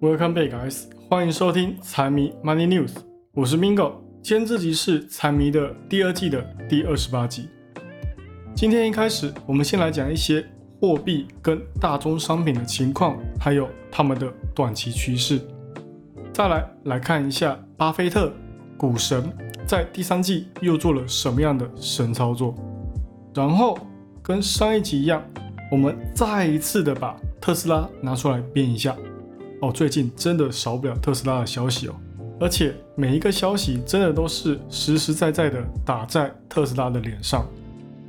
Welcome back, guys！欢迎收听财迷 Money News，我是 Mingo。今天这集是财迷的第二季的第二十八集。今天一开始，我们先来讲一些货币跟大宗商品的情况，还有他们的短期趋势。再来来看一下巴菲特股神在第三季又做了什么样的神操作。然后跟上一集一样，我们再一次的把特斯拉拿出来编一下。哦，最近真的少不了特斯拉的消息哦，而且每一个消息真的都是实实在在的打在特斯拉的脸上。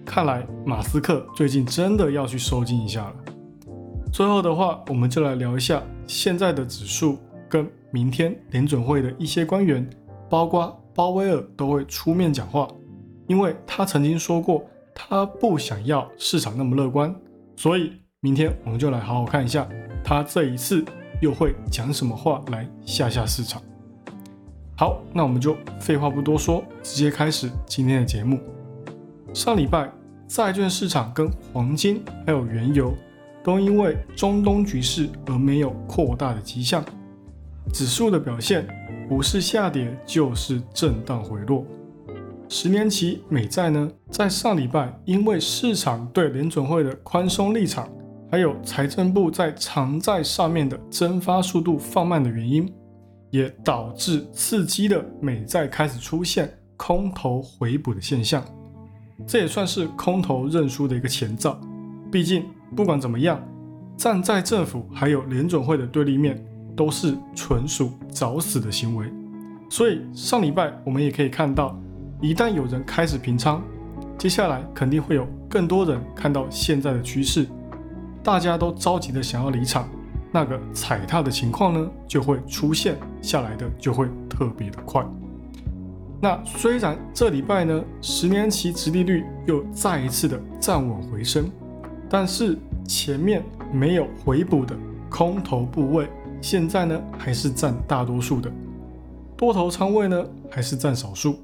看来马斯克最近真的要去收紧一下了。最后的话，我们就来聊一下现在的指数跟明天联准会的一些官员，包括鲍威尔都会出面讲话，因为他曾经说过他不想要市场那么乐观，所以明天我们就来好好看一下他这一次。又会讲什么话来吓吓市场？好，那我们就废话不多说，直接开始今天的节目。上礼拜债券市场跟黄金还有原油都因为中东局势而没有扩大的迹象，指数的表现不是下跌就是震荡回落。十年期美债呢，在上礼拜因为市场对联准会的宽松立场。还有财政部在偿债上面的增发速度放慢的原因，也导致刺激了美债开始出现空头回补的现象，这也算是空头认输的一个前兆。毕竟不管怎么样，站在政府还有联准会的对立面，都是纯属找死的行为。所以上礼拜我们也可以看到，一旦有人开始平仓，接下来肯定会有更多人看到现在的趋势。大家都着急的想要离场，那个踩踏的情况呢就会出现，下来的就会特别的快。那虽然这礼拜呢十年期殖利率又再一次的站稳回升，但是前面没有回补的空头部位，现在呢还是占大多数的，多头仓位呢还是占少数，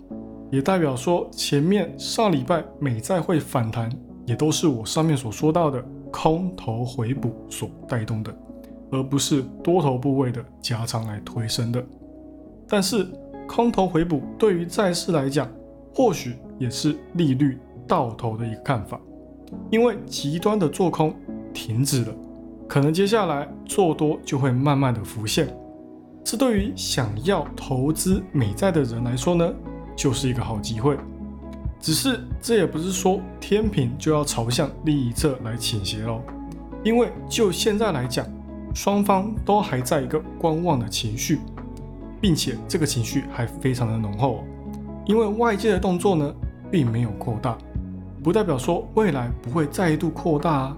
也代表说前面上礼拜美债会反弹，也都是我上面所说到的。空头回补所带动的，而不是多头部位的加仓来推升的。但是空头回补对于债市来讲，或许也是利率到头的一个看法，因为极端的做空停止了，可能接下来做多就会慢慢的浮现。这对于想要投资美债的人来说呢，就是一个好机会。只是这也不是说天平就要朝向另一侧来倾斜喽，因为就现在来讲，双方都还在一个观望的情绪，并且这个情绪还非常的浓厚。因为外界的动作呢并没有扩大，不代表说未来不会再度扩大啊。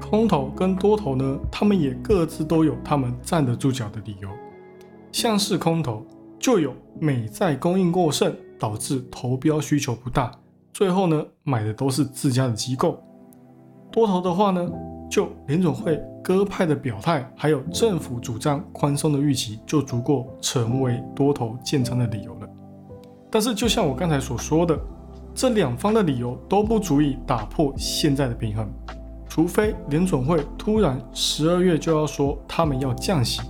空头跟多头呢，他们也各自都有他们站得住脚的理由。像是空头就有美债供应过剩。导致投标需求不大，最后呢买的都是自家的机构。多头的话呢，就联总会鸽派的表态，还有政府主张宽松的预期，就足够成为多头建仓的理由了。但是就像我刚才所说的，这两方的理由都不足以打破现在的平衡，除非联总会突然十二月就要说他们要降息，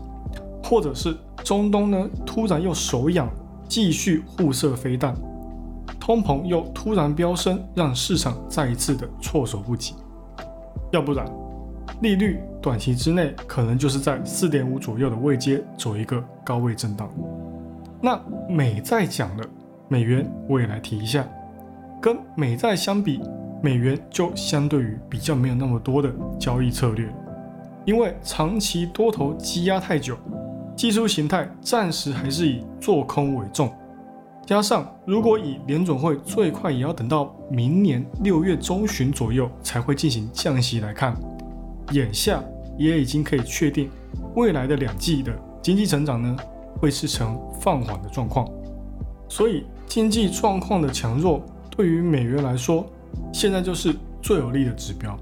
或者是中东呢突然又手痒。继续互射飞弹，通膨又突然飙升，让市场再一次的措手不及。要不然，利率短期之内可能就是在四点五左右的位阶走一个高位震荡。那美债讲了，美元我也来提一下，跟美债相比，美元就相对于比较没有那么多的交易策略，因为长期多头积压太久。技术形态暂时还是以做空为重，加上如果以联总会最快也要等到明年六月中旬左右才会进行降息来看，眼下也已经可以确定未来的两季的经济成长呢会是呈放缓的状况，所以经济状况的强弱对于美元来说，现在就是最有利的指标。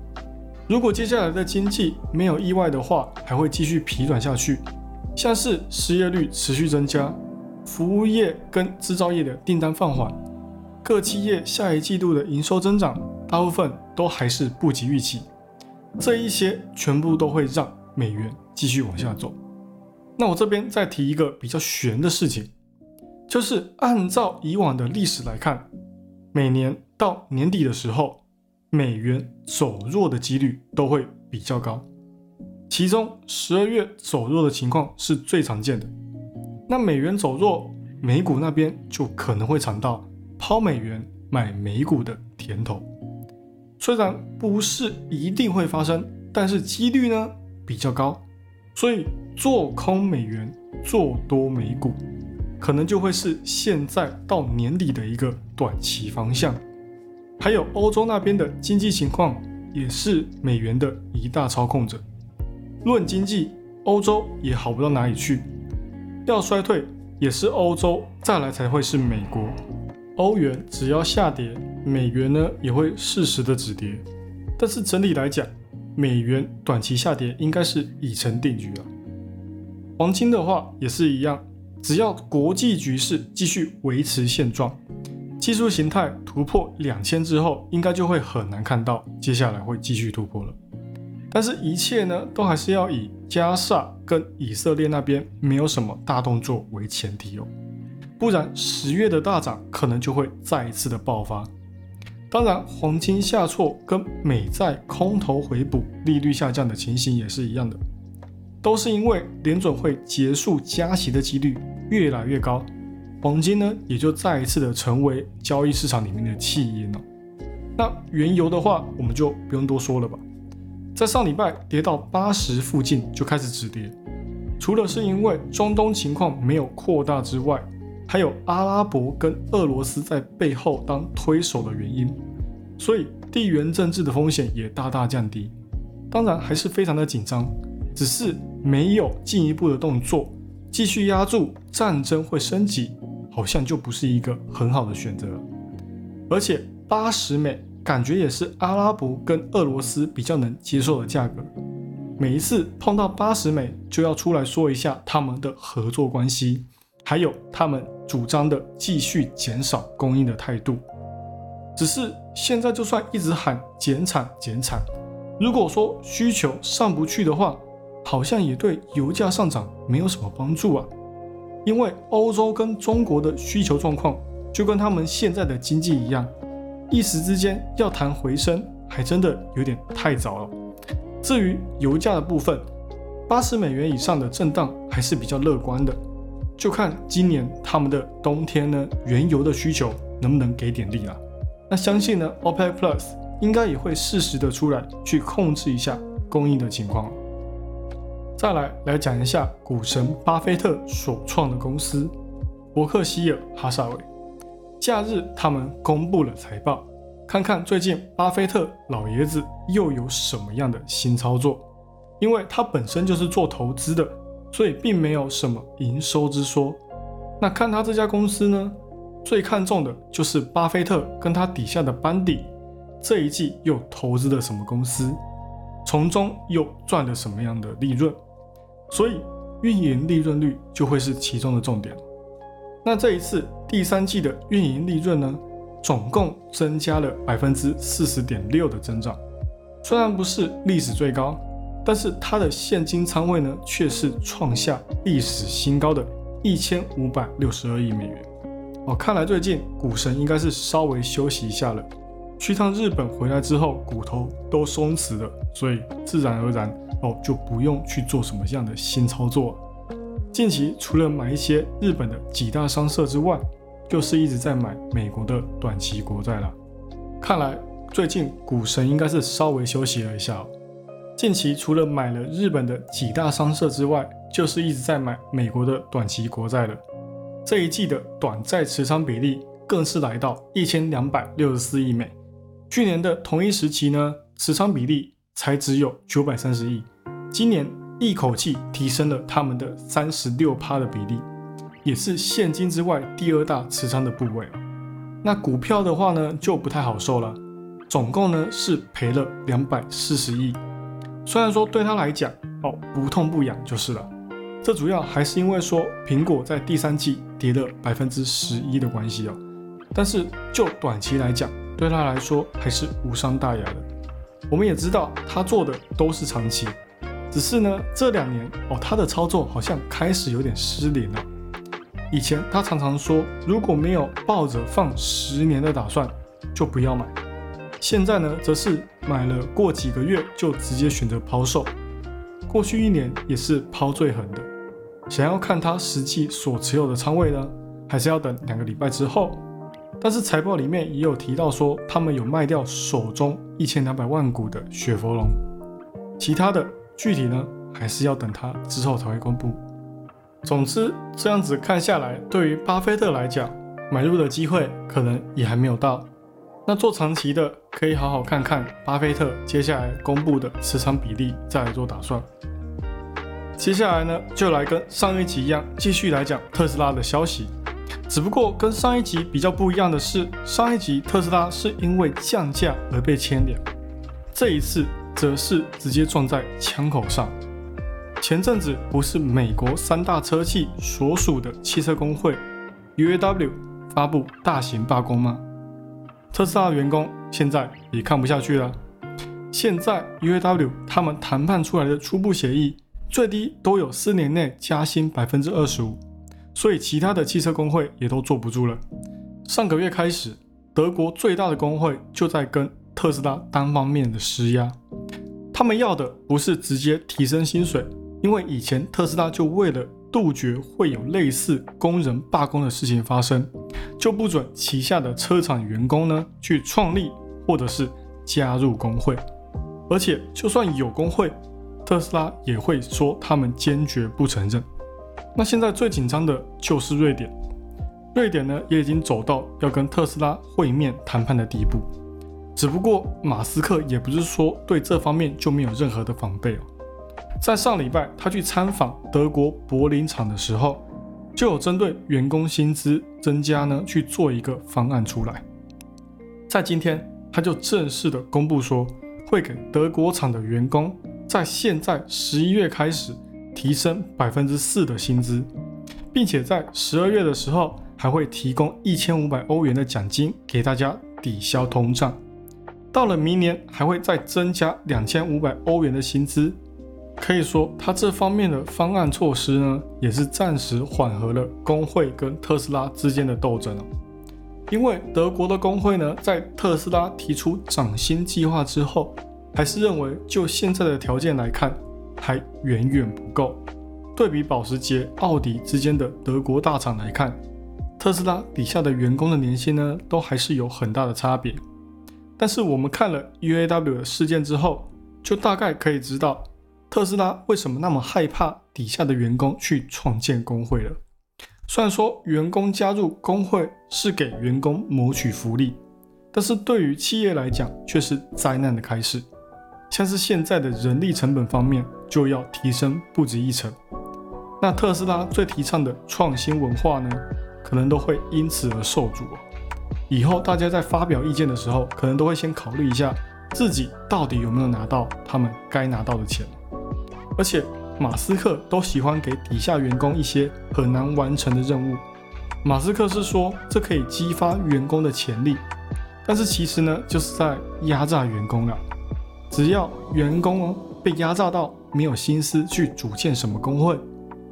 如果接下来的经济没有意外的话，还会继续疲软下去。像是失业率持续增加，服务业跟制造业的订单放缓，各企业下一季度的营收增长大部分都还是不及预期，这一些全部都会让美元继续往下走。那我这边再提一个比较悬的事情，就是按照以往的历史来看，每年到年底的时候，美元走弱的几率都会比较高。其中十二月走弱的情况是最常见的。那美元走弱，美股那边就可能会尝到抛美元买美股的甜头。虽然不是一定会发生，但是几率呢比较高。所以做空美元、做多美股，可能就会是现在到年底的一个短期方向。还有欧洲那边的经济情况，也是美元的一大操控者。论经济，欧洲也好不到哪里去，要衰退也是欧洲，再来才会是美国。欧元只要下跌，美元呢也会适时的止跌。但是整体来讲，美元短期下跌应该是已成定局了。黄金的话也是一样，只要国际局势继续维持现状，技术形态突破两千之后，应该就会很难看到接下来会继续突破了。但是，一切呢都还是要以加沙跟以色列那边没有什么大动作为前提哦，不然十月的大涨可能就会再一次的爆发。当然，黄金下挫跟美债空头回补、利率下降的情形也是一样的，都是因为联准会结束加息的几率越来越高，黄金呢也就再一次的成为交易市场里面的弃婴了。那原油的话，我们就不用多说了吧，在上礼拜跌到八十附近就开始止跌，除了是因为中东情况没有扩大之外。还有阿拉伯跟俄罗斯在背后当推手的原因，所以地缘政治的风险也大大降低。当然还是非常的紧张，只是没有进一步的动作，继续压住战争会升级，好像就不是一个很好的选择。而且八十美感觉也是阿拉伯跟俄罗斯比较能接受的价格。每一次碰到八十美，就要出来说一下他们的合作关系。还有他们主张的继续减少供应的态度，只是现在就算一直喊减产减产，如果说需求上不去的话，好像也对油价上涨没有什么帮助啊。因为欧洲跟中国的需求状况就跟他们现在的经济一样，一时之间要谈回升，还真的有点太早了。至于油价的部分，八十美元以上的震荡还是比较乐观的。就看今年他们的冬天呢，原油的需求能不能给点力了。那相信呢，OPEC Plus 应该也会适时的出来去控制一下供应的情况。再来来讲一下股神巴菲特所创的公司伯克希尔哈萨韦。假日他们公布了财报，看看最近巴菲特老爷子又有什么样的新操作，因为他本身就是做投资的。所以并没有什么营收之说。那看他这家公司呢，最看重的就是巴菲特跟他底下的班底这一季又投资了什么公司，从中又赚了什么样的利润。所以运营利润率就会是其中的重点。那这一次第三季的运营利润呢，总共增加了百分之四十点六的增长，虽然不是历史最高。但是它的现金仓位呢，却是创下历史新高的一千五百六十二亿美元。哦，看来最近股神应该是稍微休息一下了，去趟日本回来之后，骨头都松弛了，所以自然而然哦就不用去做什么样的新操作。近期除了买一些日本的几大商社之外，就是一直在买美国的短期国债了。看来最近股神应该是稍微休息了一下。近期除了买了日本的几大商社之外，就是一直在买美国的短期国债了。这一季的短债持仓比例更是来到一千两百六十四亿美，去年的同一时期呢，持仓比例才只有九百三十亿，今年一口气提升了他们的三十六趴的比例，也是现金之外第二大持仓的部位那股票的话呢，就不太好受了，总共呢是赔了两百四十亿。虽然说对他来讲，哦不痛不痒就是了，这主要还是因为说苹果在第三季跌了百分之十一的关系哦。但是就短期来讲，对他来说还是无伤大雅的。我们也知道他做的都是长期，只是呢，这两年哦，他的操作好像开始有点失灵了。以前他常常说，如果没有抱着放十年的打算，就不要买。现在呢，则是买了过几个月就直接选择抛售。过去一年也是抛最狠的。想要看他实际所持有的仓位呢，还是要等两个礼拜之后。但是财报里面也有提到说，他们有卖掉手中一千两百万股的雪佛龙。其他的具体呢，还是要等他之后才会公布。总之，这样子看下来，对于巴菲特来讲，买入的机会可能也还没有到。那做长期的，可以好好看看巴菲特接下来公布的持仓比例，再来做打算。接下来呢，就来跟上一集一样，继续来讲特斯拉的消息。只不过跟上一集比较不一样的是，上一集特斯拉是因为降价而被牵连，这一次则是直接撞在枪口上。前阵子不是美国三大车企所属的汽车工会 UAW 发布大型罢工吗？特斯拉的员工现在也看不下去了。现在 UAW 他们谈判出来的初步协议，最低都有四年内加薪百分之二十五，所以其他的汽车工会也都坐不住了。上个月开始，德国最大的工会就在跟特斯拉单方面的施压，他们要的不是直接提升薪水。因为以前特斯拉就为了杜绝会有类似工人罢工的事情发生，就不准旗下的车厂员工呢去创立或者是加入工会，而且就算有工会，特斯拉也会说他们坚决不承认。那现在最紧张的就是瑞典，瑞典呢也已经走到要跟特斯拉会面谈判的地步，只不过马斯克也不是说对这方面就没有任何的防备哦。在上礼拜，他去参访德国柏林厂的时候，就有针对员工薪资增加呢去做一个方案出来。在今天，他就正式的公布说，会给德国厂的员工在现在十一月开始提升百分之四的薪资，并且在十二月的时候还会提供一千五百欧元的奖金给大家抵消通胀。到了明年，还会再增加两千五百欧元的薪资。可以说，他这方面的方案措施呢，也是暂时缓和了工会跟特斯拉之间的斗争哦。因为德国的工会呢，在特斯拉提出涨薪计划之后，还是认为就现在的条件来看，还远远不够。对比保时捷、奥迪之间的德国大厂来看，特斯拉底下的员工的年薪呢，都还是有很大的差别。但是我们看了 UAW 的事件之后，就大概可以知道。特斯拉为什么那么害怕底下的员工去创建工会了？虽然说员工加入工会是给员工谋取福利，但是对于企业来讲却是灾难的开始。像是现在的人力成本方面就要提升不止一成，那特斯拉最提倡的创新文化呢，可能都会因此而受阻。以后大家在发表意见的时候，可能都会先考虑一下自己到底有没有拿到他们该拿到的钱。而且马斯克都喜欢给底下员工一些很难完成的任务。马斯克是说这可以激发员工的潜力，但是其实呢就是在压榨员工了。只要员工被压榨到没有心思去组建什么工会，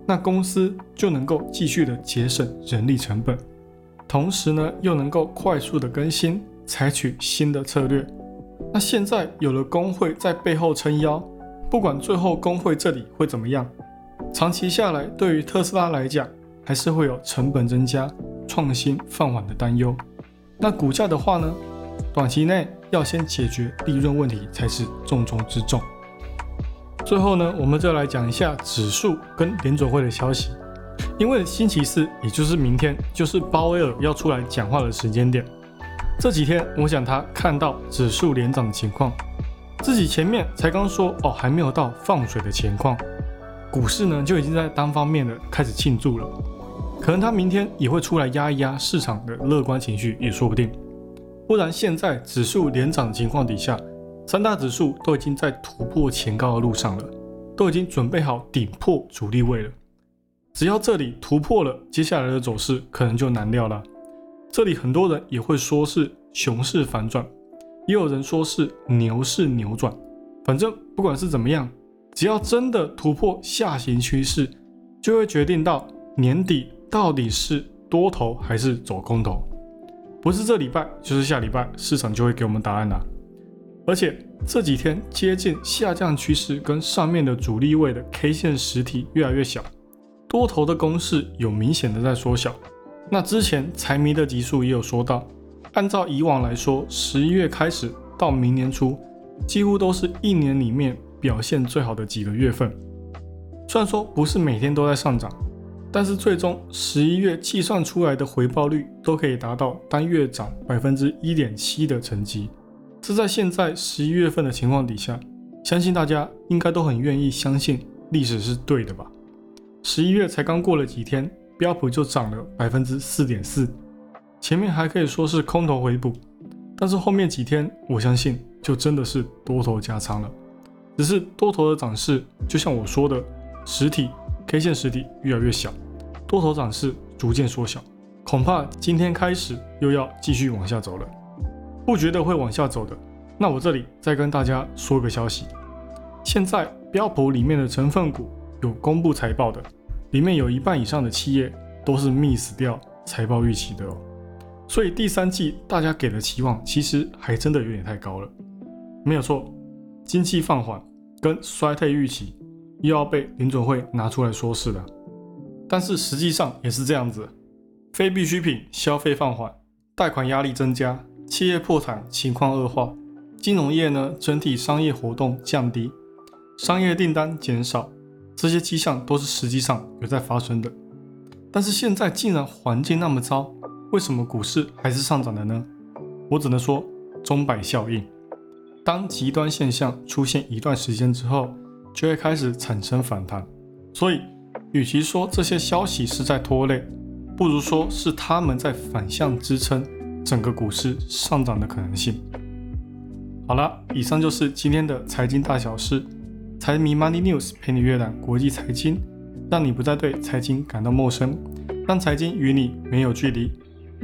那公司就能够继续的节省人力成本，同时呢又能够快速的更新，采取新的策略。那现在有了工会在背后撑腰。不管最后工会这里会怎么样，长期下来对于特斯拉来讲，还是会有成本增加、创新放缓的担忧。那股价的话呢，短期内要先解决利润问题才是重中之重。最后呢，我们再来讲一下指数跟联准会的消息。因为星期四，也就是明天，就是鲍威尔要出来讲话的时间点。这几天，我想他看到指数连涨的情况。自己前面才刚说哦，还没有到放水的情况，股市呢就已经在单方面的开始庆祝了。可能他明天也会出来压一压市场的乐观情绪也说不定。不然现在指数连涨的情况底下，三大指数都已经在突破前高的路上了，都已经准备好顶破主力位了。只要这里突破了，接下来的走势可能就难料了。这里很多人也会说是熊市反转。也有人说是牛市扭转，反正不管是怎么样，只要真的突破下行趋势，就会决定到年底到底是多头还是走空头。不是这礼拜就是下礼拜，市场就会给我们答案了。而且这几天接近下降趋势跟上面的主力位的 K 线实体越来越小，多头的攻势有明显的在缩小。那之前财迷的集数也有说到，按照以往来说，十一月开始到明年初，几乎都是一年里面表现最好的几个月份。虽然说不是每天都在上涨，但是最终十一月计算出来的回报率都可以达到单月涨百分之一点七的成绩。这在现在十一月份的情况底下，相信大家应该都很愿意相信历史是对的吧？十一月才刚过了几天，标普就涨了百分之四点四，前面还可以说是空头回补，但是后面几天我相信就真的是多头加仓了。只是多头的涨势，就像我说的，实体 K 线实体越来越小，多头涨势逐渐缩小，恐怕今天开始又要继续往下走了。不觉得会往下走的，那我这里再跟大家说个消息。现在标普里面的成分股有公布财报的，里面有一半以上的企业都是 miss 掉财报预期的哦。所以第三季大家给的期望其实还真的有点太高了。没有错，经济放缓跟衰退预期又要被联准会拿出来说事了。但是实际上也是这样子，非必需品消费放缓，贷款压力增加。企业破产情况恶化，金融业呢整体商业活动降低，商业订单减少，这些迹象都是实际上有在发生的。但是现在竟然环境那么糟，为什么股市还是上涨的呢？我只能说钟摆效应。当极端现象出现一段时间之后，就会开始产生反弹。所以，与其说这些消息是在拖累，不如说是他们在反向支撑。整个股市上涨的可能性。好了，以上就是今天的财经大小事。财迷 Money News 陪你阅览国际财经，让你不再对财经感到陌生，让财经与你没有距离。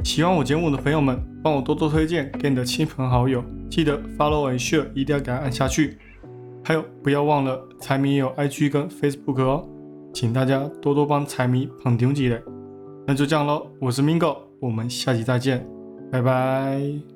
喜欢我节目的朋友们，帮我多多推荐给你的亲朋好友。记得 Follow and Share 一定要给它按下去。还有，不要忘了财迷也有 IG 跟 Facebook 哦，请大家多多帮财迷捧场起来。那就这样喽，我是 Mingo，我们下期再见。拜拜。